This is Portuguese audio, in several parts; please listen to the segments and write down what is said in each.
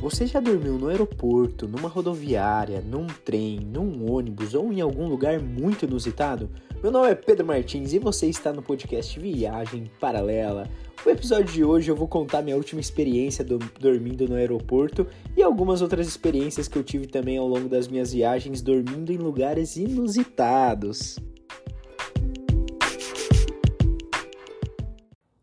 Você já dormiu no aeroporto, numa rodoviária, num trem, num ônibus ou em algum lugar muito inusitado? Meu nome é Pedro Martins e você está no podcast Viagem Paralela. No episódio de hoje eu vou contar minha última experiência do, dormindo no aeroporto e algumas outras experiências que eu tive também ao longo das minhas viagens dormindo em lugares inusitados.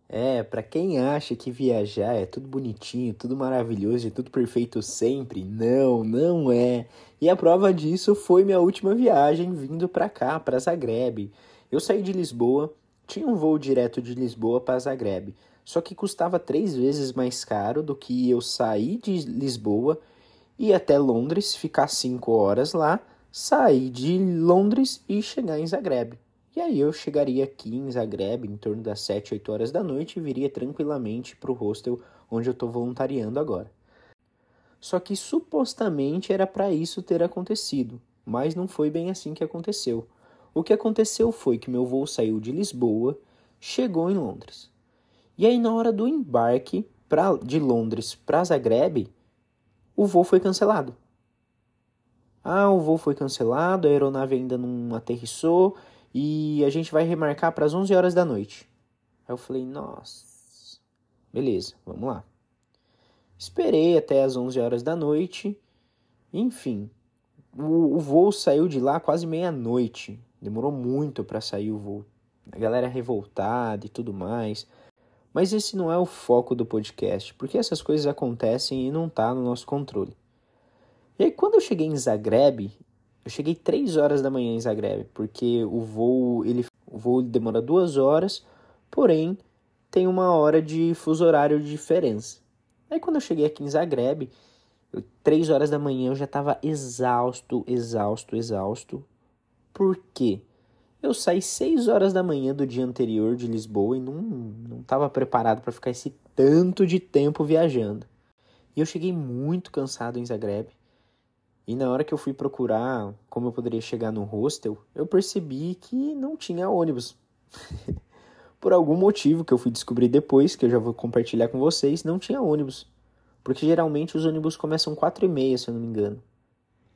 É, para quem acha que viajar é tudo bonitinho, tudo maravilhoso e tudo perfeito sempre, não, não é. E a prova disso foi minha última viagem vindo para cá, para Zagreb. Eu saí de Lisboa, tinha um voo direto de Lisboa para Zagreb, só que custava três vezes mais caro do que eu sair de Lisboa ir até Londres, ficar cinco horas lá, sair de Londres e chegar em Zagreb. E aí eu chegaria aqui em Zagreb em torno das 7, 8 horas da noite e viria tranquilamente para o hostel onde eu estou voluntariando agora. Só que supostamente era para isso ter acontecido, mas não foi bem assim que aconteceu. O que aconteceu foi que meu voo saiu de Lisboa, chegou em Londres. E aí na hora do embarque pra, de Londres para Zagreb, o voo foi cancelado. Ah, o voo foi cancelado, a aeronave ainda não aterrissou e a gente vai remarcar para as 11 horas da noite. Aí eu falei, nossa, beleza, vamos lá. Esperei até as 11 horas da noite, enfim, o, o voo saiu de lá quase meia-noite. Demorou muito para sair o voo. A galera revoltada e tudo mais. Mas esse não é o foco do podcast, porque essas coisas acontecem e não tá no nosso controle. E aí quando eu cheguei em Zagreb, eu cheguei 3 horas da manhã em Zagreb, porque o voo, ele, o voo demora duas horas, porém tem uma hora de fuso horário de diferença. Aí quando eu cheguei aqui em Zagreb, eu, 3 horas da manhã eu já estava exausto, exausto, exausto. Por quê? Eu saí 6 horas da manhã do dia anterior de Lisboa e não estava preparado para ficar esse tanto de tempo viajando. E eu cheguei muito cansado em Zagreb. E na hora que eu fui procurar como eu poderia chegar no hostel, eu percebi que não tinha ônibus. Por algum motivo que eu fui descobrir depois, que eu já vou compartilhar com vocês, não tinha ônibus. Porque geralmente os ônibus começam quatro e meia, se eu não me engano.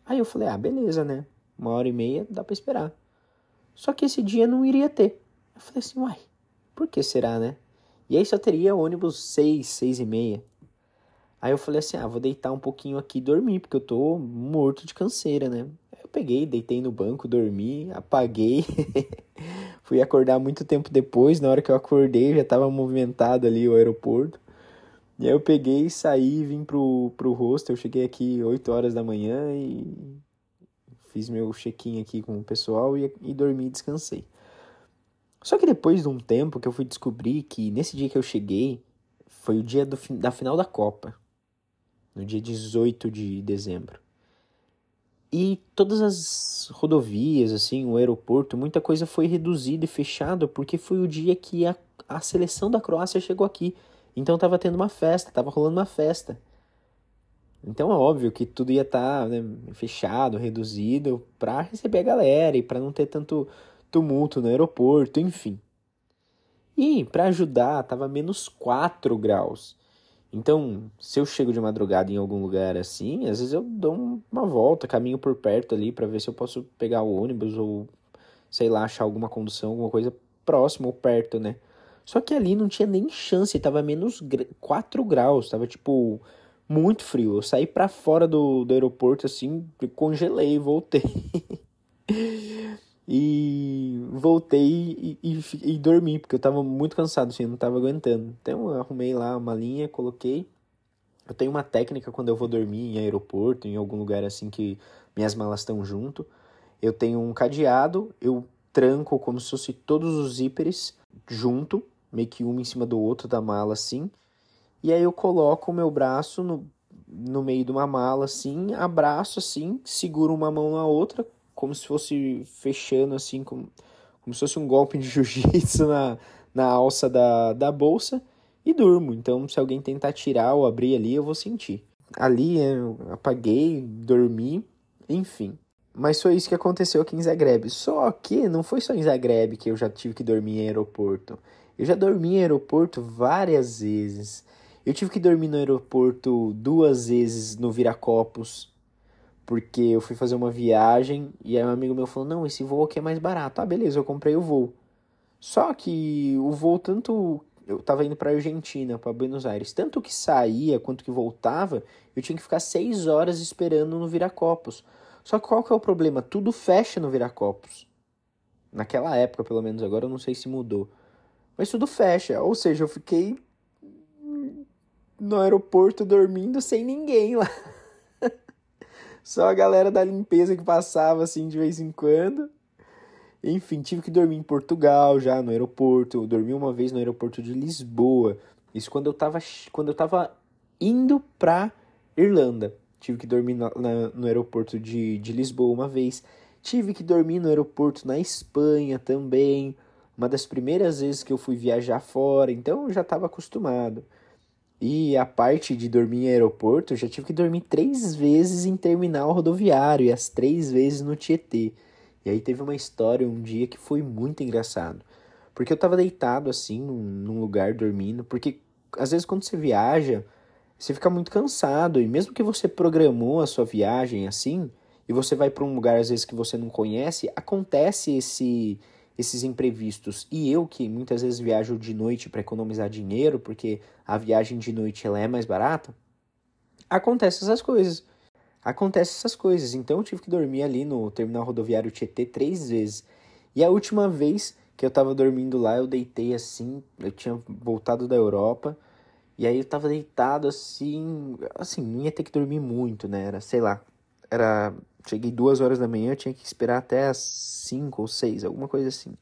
Aí eu falei, ah, beleza, né? Uma hora e meia dá para esperar. Só que esse dia não iria ter. Eu falei assim, uai, por que será, né? E aí só teria ônibus seis, seis e meia. Aí eu falei assim: ah, vou deitar um pouquinho aqui e dormir, porque eu tô morto de canseira, né? Eu peguei, deitei no banco, dormi, apaguei. Fui acordar muito tempo depois, na hora que eu acordei já tava movimentado ali o aeroporto. E aí eu peguei, saí, vim pro, pro hostel, eu cheguei aqui 8 horas da manhã e fiz meu check-in aqui com o pessoal e, e dormi e descansei. Só que depois de um tempo que eu fui descobrir que nesse dia que eu cheguei, foi o dia do, da final da Copa no dia 18 de dezembro. E todas as rodovias, assim, o aeroporto, muita coisa foi reduzida e fechada porque foi o dia que a, a seleção da Croácia chegou aqui. Então tava tendo uma festa, tava rolando uma festa. Então é óbvio que tudo ia estar tá, né, fechado, reduzido para receber a galera e para não ter tanto tumulto no aeroporto, enfim. E para ajudar, tava menos 4 graus. Então, se eu chego de madrugada em algum lugar assim, às vezes eu dou uma volta, caminho por perto ali para ver se eu posso pegar o ônibus ou sei lá, achar alguma condução, alguma coisa próximo ou perto, né? Só que ali não tinha nem chance, tava menos 4 graus, tava tipo muito frio. Eu saí para fora do, do aeroporto assim, congelei, voltei. E voltei e, e, e, dormi, porque eu tava muito cansado, assim, eu não tava aguentando. Então eu arrumei lá uma linha, coloquei. Eu tenho uma técnica quando eu vou dormir em aeroporto, em algum lugar assim que minhas malas estão junto. Eu tenho um cadeado, eu tranco como se fosse todos os zíperes junto, meio que um em cima do outro da mala assim. E aí eu coloco o meu braço no, no meio de uma mala assim, abraço assim, seguro uma mão na outra, como se fosse fechando assim, como, como se fosse um golpe de jiu-jitsu na, na alça da, da bolsa e durmo. Então, se alguém tentar tirar ou abrir ali, eu vou sentir. Ali eu apaguei, dormi, enfim. Mas foi isso que aconteceu aqui em Zagreb. Só que não foi só em Zagreb que eu já tive que dormir em aeroporto. Eu já dormi em aeroporto várias vezes. Eu tive que dormir no aeroporto duas vezes no Viracopos, porque eu fui fazer uma viagem e aí um amigo meu falou: Não, esse voo aqui é mais barato. Ah, beleza, eu comprei o voo. Só que o voo, tanto. Eu tava indo pra Argentina, para Buenos Aires. Tanto que saía quanto que voltava, eu tinha que ficar seis horas esperando no Viracopos. Só que qual que é o problema? Tudo fecha no Viracopos. Naquela época, pelo menos, agora eu não sei se mudou. Mas tudo fecha. Ou seja, eu fiquei no aeroporto dormindo sem ninguém lá. Só a galera da limpeza que passava assim de vez em quando. Enfim, tive que dormir em Portugal já no aeroporto. Eu dormi uma vez no aeroporto de Lisboa. Isso quando eu tava, quando eu tava indo pra Irlanda. Tive que dormir na, na, no aeroporto de, de Lisboa uma vez. Tive que dormir no aeroporto na Espanha também. Uma das primeiras vezes que eu fui viajar fora, então eu já estava acostumado. E a parte de dormir em aeroporto, eu já tive que dormir três vezes em terminal rodoviário e as três vezes no Tietê. E aí teve uma história um dia que foi muito engraçado. Porque eu tava deitado assim, num, num lugar dormindo. Porque às vezes quando você viaja, você fica muito cansado. E mesmo que você programou a sua viagem assim, e você vai para um lugar às vezes que você não conhece, acontece esse esses imprevistos. E eu que muitas vezes viajo de noite para economizar dinheiro, porque a viagem de noite ela é mais barata, acontece essas coisas. Acontece essas coisas. Então eu tive que dormir ali no terminal rodoviário Tietê três vezes. E a última vez que eu tava dormindo lá, eu deitei assim, eu tinha voltado da Europa, e aí eu tava deitado assim, assim, não ia ter que dormir muito, né? Era, sei lá, era Cheguei duas horas da manhã, tinha que esperar até as cinco ou seis, alguma coisa assim.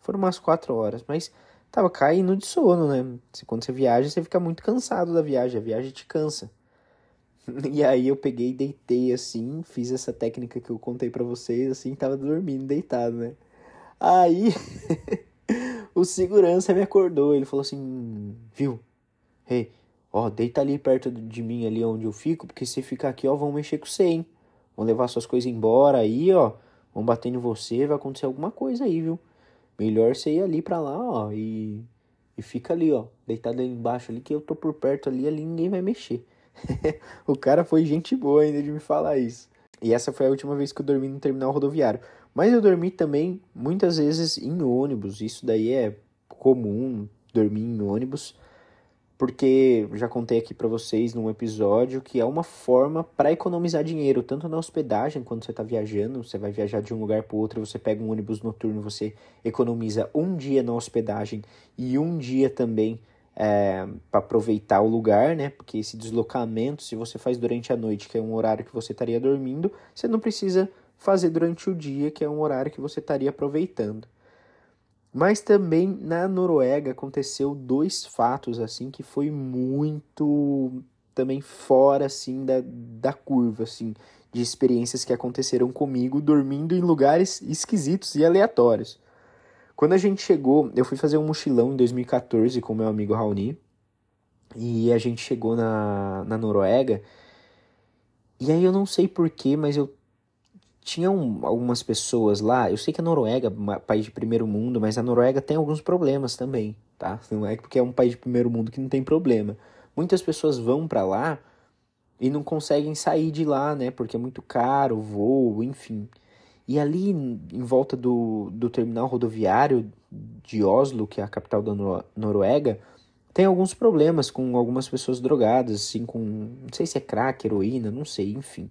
Foram umas quatro horas, mas tava caindo de sono, né? Quando você viaja, você fica muito cansado da viagem, a viagem te cansa. E aí eu peguei deitei assim, fiz essa técnica que eu contei para vocês, assim, tava dormindo, deitado, né? Aí o segurança me acordou, ele falou assim, viu? Hey, ó, deita ali perto de mim, ali onde eu fico, porque se ficar aqui, ó, vão mexer com você, hein? Vão levar suas coisas embora aí, ó. Vão bater em você, vai acontecer alguma coisa aí, viu? Melhor você ir ali pra lá, ó, e, e fica ali, ó, deitado ali embaixo ali, que eu tô por perto ali, ali ninguém vai mexer. o cara foi gente boa ainda de me falar isso. E essa foi a última vez que eu dormi no terminal rodoviário. Mas eu dormi também muitas vezes em ônibus, isso daí é comum, dormir em ônibus porque já contei aqui para vocês num episódio que é uma forma para economizar dinheiro, tanto na hospedagem quando você está viajando, você vai viajar de um lugar para outro, você pega um ônibus noturno, você economiza um dia na hospedagem e um dia também é, para aproveitar o lugar, né? Porque esse deslocamento, se você faz durante a noite, que é um horário que você estaria dormindo, você não precisa fazer durante o dia, que é um horário que você estaria aproveitando. Mas também na Noruega aconteceu dois fatos assim que foi muito também fora assim da, da curva assim de experiências que aconteceram comigo dormindo em lugares esquisitos e aleatórios. Quando a gente chegou, eu fui fazer um mochilão em 2014 com meu amigo Raoni e a gente chegou na, na Noruega e aí eu não sei porquê, mas eu tinham algumas pessoas lá. Eu sei que a Noruega é um país de primeiro mundo, mas a Noruega tem alguns problemas também, tá? Não é porque é um país de primeiro mundo que não tem problema. Muitas pessoas vão para lá e não conseguem sair de lá, né? Porque é muito caro voo, enfim. E ali em volta do, do terminal rodoviário de Oslo, que é a capital da Noruega, tem alguns problemas com algumas pessoas drogadas, assim, com. Não sei se é crack, heroína, não sei, enfim.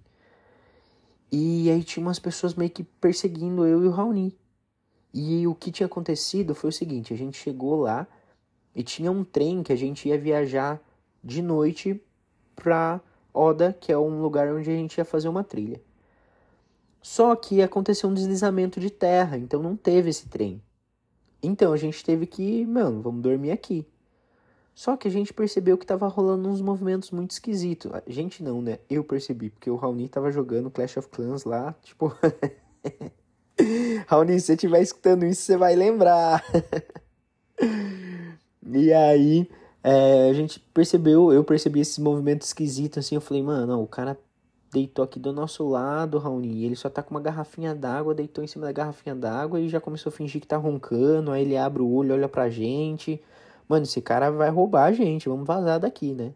E aí tinha umas pessoas meio que perseguindo eu e o Raoni. E o que tinha acontecido foi o seguinte: a gente chegou lá e tinha um trem que a gente ia viajar de noite pra Oda, que é um lugar onde a gente ia fazer uma trilha. Só que aconteceu um deslizamento de terra, então não teve esse trem. Então a gente teve que, mano, vamos dormir aqui. Só que a gente percebeu que tava rolando uns movimentos muito esquisitos. A gente não, né? Eu percebi, porque o Raoni tava jogando Clash of Clans lá, tipo. Raoni, se você estiver escutando isso, você vai lembrar. e aí, é, a gente percebeu, eu percebi esses movimentos esquisitos assim. Eu falei, mano, o cara deitou aqui do nosso lado, Raoni. Ele só tá com uma garrafinha d'água, deitou em cima da garrafinha d'água e já começou a fingir que tá roncando. Aí ele abre o olho, olha pra gente Mano, esse cara vai roubar a gente, vamos vazar daqui, né?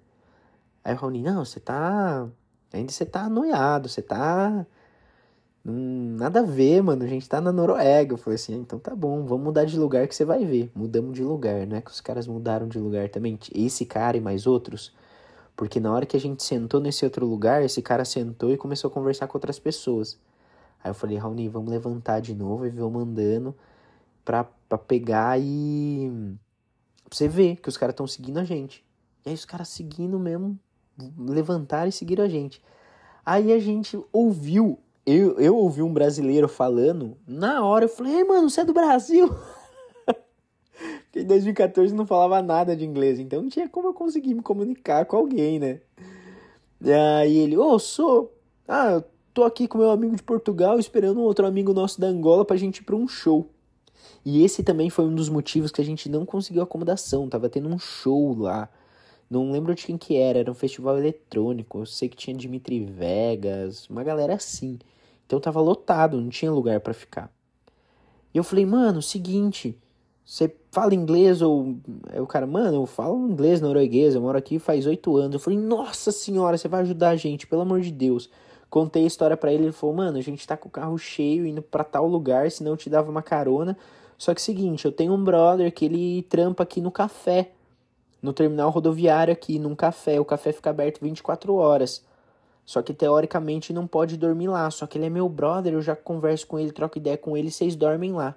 Aí o Raoni, não, você tá. Ainda você tá anoiado, você tá. Hum, nada a ver, mano. A gente tá na Noruega. Eu falei assim, então tá bom, vamos mudar de lugar que você vai ver. Mudamos de lugar, não é que os caras mudaram de lugar também. Esse cara e mais outros. Porque na hora que a gente sentou nesse outro lugar, esse cara sentou e começou a conversar com outras pessoas. Aí eu falei, Raoni, vamos levantar de novo e vamos andando pra, pra pegar e. Você ver que os caras estão seguindo a gente. E aí os caras seguindo mesmo, levantaram e seguiram a gente. Aí a gente ouviu, eu, eu ouvi um brasileiro falando, na hora eu falei, mano, você é do Brasil? Porque em 2014 não falava nada de inglês, então não tinha como eu conseguir me comunicar com alguém, né? E aí ele, ô, oh, sou. Ah, eu tô aqui com meu amigo de Portugal esperando um outro amigo nosso da Angola pra gente ir pra um show. E esse também foi um dos motivos que a gente não conseguiu acomodação. Tava tendo um show lá. Não lembro de quem que era, era um festival eletrônico. Eu sei que tinha Dimitri Vegas, uma galera assim. Então tava lotado, não tinha lugar para ficar. E eu falei, mano, seguinte, você fala inglês ou. Aí o cara, mano, eu falo inglês norueguês, eu moro aqui faz oito anos. Eu falei, nossa senhora, você vai ajudar a gente, pelo amor de Deus. Contei a história para ele, ele falou, mano, a gente tá com o carro cheio indo para tal lugar, senão eu te dava uma carona. Só que seguinte, eu tenho um brother que ele trampa aqui no café no terminal rodoviário aqui, num café. O café fica aberto 24 horas. Só que teoricamente não pode dormir lá. Só que ele é meu brother, eu já converso com ele, troco ideia com ele, vocês dormem lá.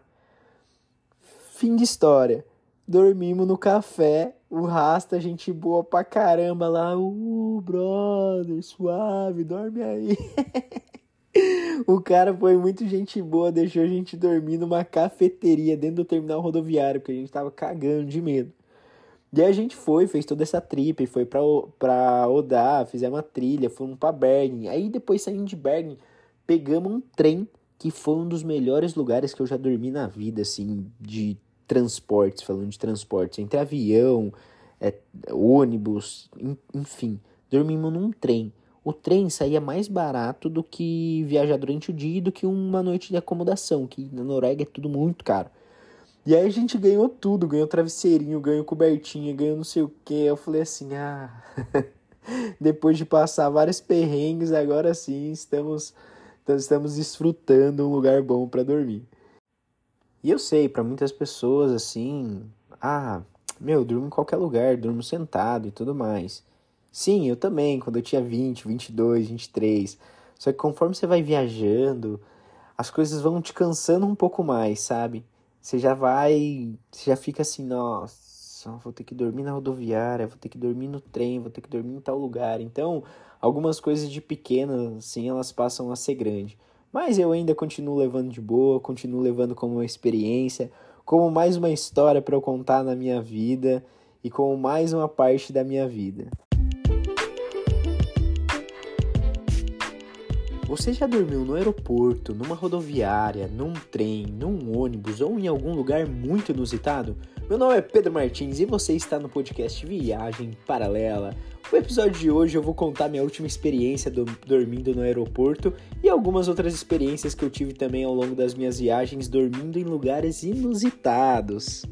Fim de história. Dormimos no café, o Rasta, gente boa pra caramba lá. Uh, brother, suave, dorme aí. o cara foi muito gente boa, deixou a gente dormir numa cafeteria dentro do terminal rodoviário, porque a gente tava cagando de medo. E aí a gente foi, fez toda essa trip, foi pra, pra Odá, fizemos uma trilha, fomos pra Bergen. Aí depois saindo de Bergen, pegamos um trem que foi um dos melhores lugares que eu já dormi na vida, assim, de transportes, falando de transportes, entre avião, é, ônibus, enfim. Dormimos num trem. O trem saía mais barato do que viajar durante o dia e do que uma noite de acomodação, que na Noruega é tudo muito caro. E aí a gente ganhou tudo, ganhou travesseirinho, ganhou cobertinha, ganhou não sei o que. Eu falei assim, ah, depois de passar vários perrengues, agora sim estamos, estamos desfrutando um lugar bom para dormir. E eu sei, para muitas pessoas assim, ah, meu, durmo em qualquer lugar, durmo sentado e tudo mais. Sim, eu também, quando eu tinha 20, 22, 23. Só que conforme você vai viajando, as coisas vão te cansando um pouco mais, sabe? você já vai, você já fica assim, nossa, vou ter que dormir na rodoviária, vou ter que dormir no trem, vou ter que dormir em tal lugar. Então, algumas coisas de pequena, assim, elas passam a ser grande. Mas eu ainda continuo levando de boa, continuo levando como uma experiência, como mais uma história para eu contar na minha vida e como mais uma parte da minha vida. Você já dormiu no aeroporto, numa rodoviária, num trem, num ônibus ou em algum lugar muito inusitado? Meu nome é Pedro Martins e você está no podcast Viagem Paralela. No episódio de hoje eu vou contar minha última experiência do, dormindo no aeroporto e algumas outras experiências que eu tive também ao longo das minhas viagens dormindo em lugares inusitados.